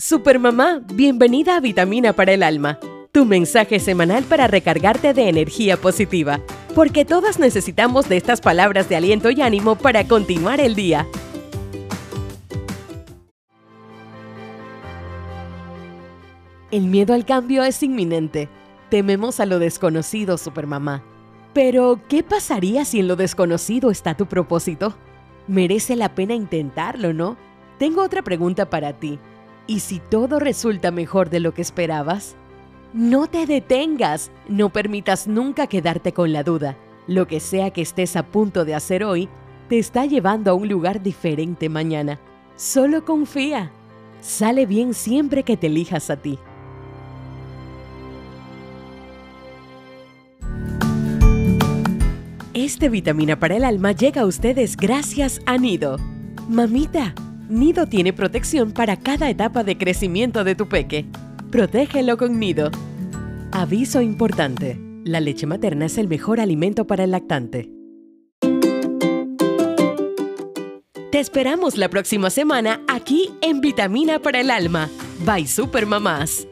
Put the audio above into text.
Supermamá, bienvenida a Vitamina para el Alma, tu mensaje semanal para recargarte de energía positiva, porque todas necesitamos de estas palabras de aliento y ánimo para continuar el día. El miedo al cambio es inminente. Tememos a lo desconocido, Supermamá. Pero, ¿qué pasaría si en lo desconocido está tu propósito? Merece la pena intentarlo, ¿no? Tengo otra pregunta para ti. ¿Y si todo resulta mejor de lo que esperabas? No te detengas, no permitas nunca quedarte con la duda. Lo que sea que estés a punto de hacer hoy, te está llevando a un lugar diferente mañana. Solo confía. Sale bien siempre que te elijas a ti. Este vitamina para el alma llega a ustedes gracias a Nido. Mamita, Nido tiene protección para cada etapa de crecimiento de tu peque. Protégelo con Nido. Aviso importante. La leche materna es el mejor alimento para el lactante. Te esperamos la próxima semana aquí en Vitamina para el Alma. Bye Supermamás.